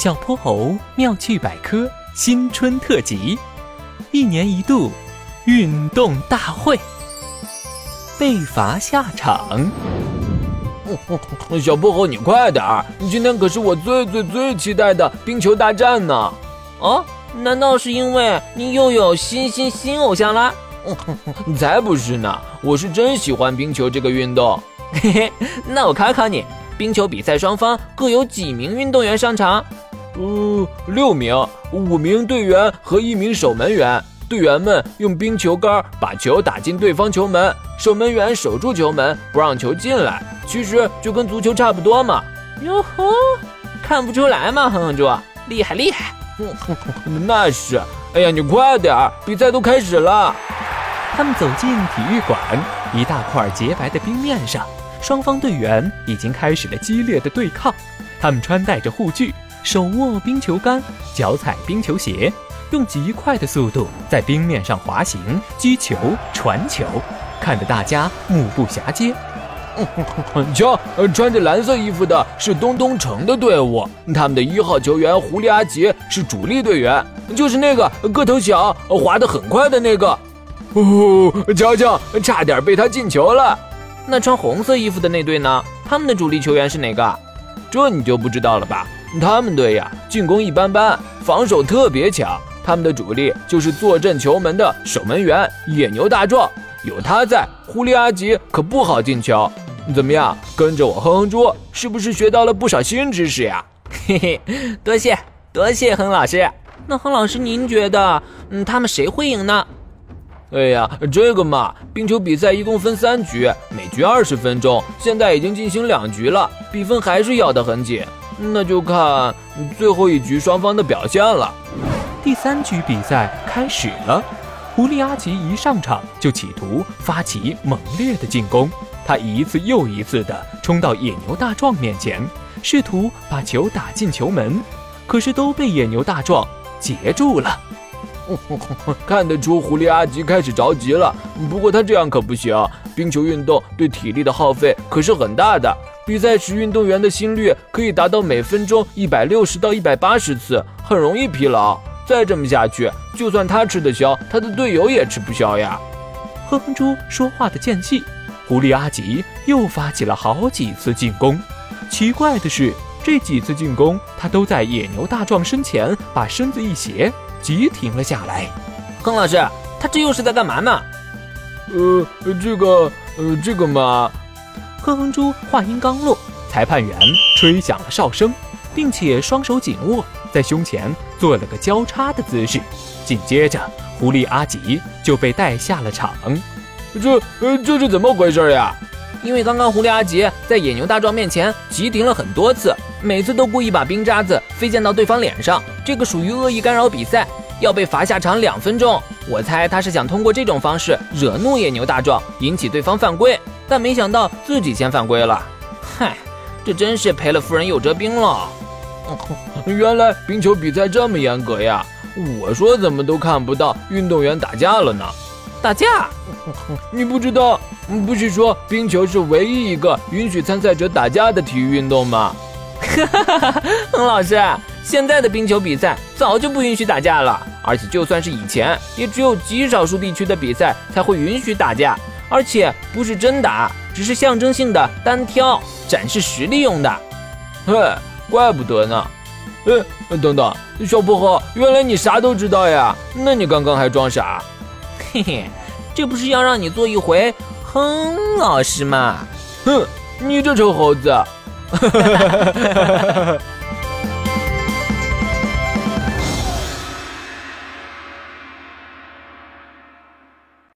小泼猴妙趣百科新春特辑，一年一度运动大会，被罚下场。小泼猴，你快点儿！今天可是我最最最期待的冰球大战呢！哦，难道是因为你又有新新新偶像啦？才不是呢！我是真喜欢冰球这个运动。嘿嘿，那我考考你，冰球比赛双方各有几名运动员上场？嗯，六名，五名队员和一名守门员。队员们用冰球杆把球打进对方球门，守门员守住球门，不让球进来。其实就跟足球差不多嘛。哟呵，看不出来嘛，哼哼猪，厉害厉害。那是。哎呀，你快点儿，比赛都开始了。他们走进体育馆，一大块洁白的冰面上，双方队员已经开始了激烈的对抗。他们穿戴着护具，手握冰球杆，脚踩冰球鞋。用极快的速度在冰面上滑行、击球、传球，看得大家目不暇接。瞧，穿着蓝色衣服的是东东城的队伍，他们的一号球员狐狸阿吉是主力队员，就是那个个头小、滑得很快的那个。哦，瞧瞧，差点被他进球了。那穿红色衣服的那队呢？他们的主力球员是哪个？这你就不知道了吧？他们队呀，进攻一般般，防守特别强。他们的主力就是坐镇球门的守门员野牛大壮，有他在，狐狸阿吉可不好进球。怎么样，跟着我哼哼猪，是不是学到了不少新知识呀？嘿嘿，多谢多谢哼老师。那哼老师，您觉得，嗯，他们谁会赢呢？哎呀，这个嘛，冰球比赛一共分三局，每局二十分钟，现在已经进行两局了，比分还是咬得很紧，那就看最后一局双方的表现了。第三局比赛开始了，狐狸阿吉一上场就企图发起猛烈的进攻，他一次又一次地冲到野牛大壮面前，试图把球打进球门，可是都被野牛大壮截住了。看得出狐狸阿吉开始着急了，不过他这样可不行，冰球运动对体力的耗费可是很大的，比赛时运动员的心率可以达到每分钟一百六十到一百八十次，很容易疲劳。再这么下去，就算他吃得消，他的队友也吃不消呀。哼哼猪说话的间隙，狐狸阿吉又发起了好几次进攻。奇怪的是，这几次进攻，他都在野牛大壮身前把身子一斜，急停了下来。康老师，他这又是在干嘛呢？呃，这个，呃，这个嘛……哼哼猪话音刚落，裁判员吹响了哨声，并且双手紧握。在胸前做了个交叉的姿势，紧接着狐狸阿吉就被带下了场。这呃，这是怎么回事呀？因为刚刚狐狸阿吉在野牛大壮面前急停了很多次，每次都故意把冰渣子飞溅到对方脸上，这个属于恶意干扰比赛，要被罚下场两分钟。我猜他是想通过这种方式惹怒野牛大壮，引起对方犯规，但没想到自己先犯规了。嗨，这真是赔了夫人又折兵了。原来冰球比赛这么严格呀！我说怎么都看不到运动员打架了呢？打架？你不知道？不是说冰球是唯一一个允许参赛者打架的体育运动吗？哈哈哈哈哼，老师，现在的冰球比赛早就不允许打架了，而且就算是以前，也只有极少数地区的比赛才会允许打架，而且不是真打，只是象征性的单挑，展示实力用的。嘿。怪不得呢，哎，等等，小泼猴，原来你啥都知道呀？那你刚刚还装傻？嘿嘿，这不是要让你做一回哼老师吗？哼，你这臭猴子！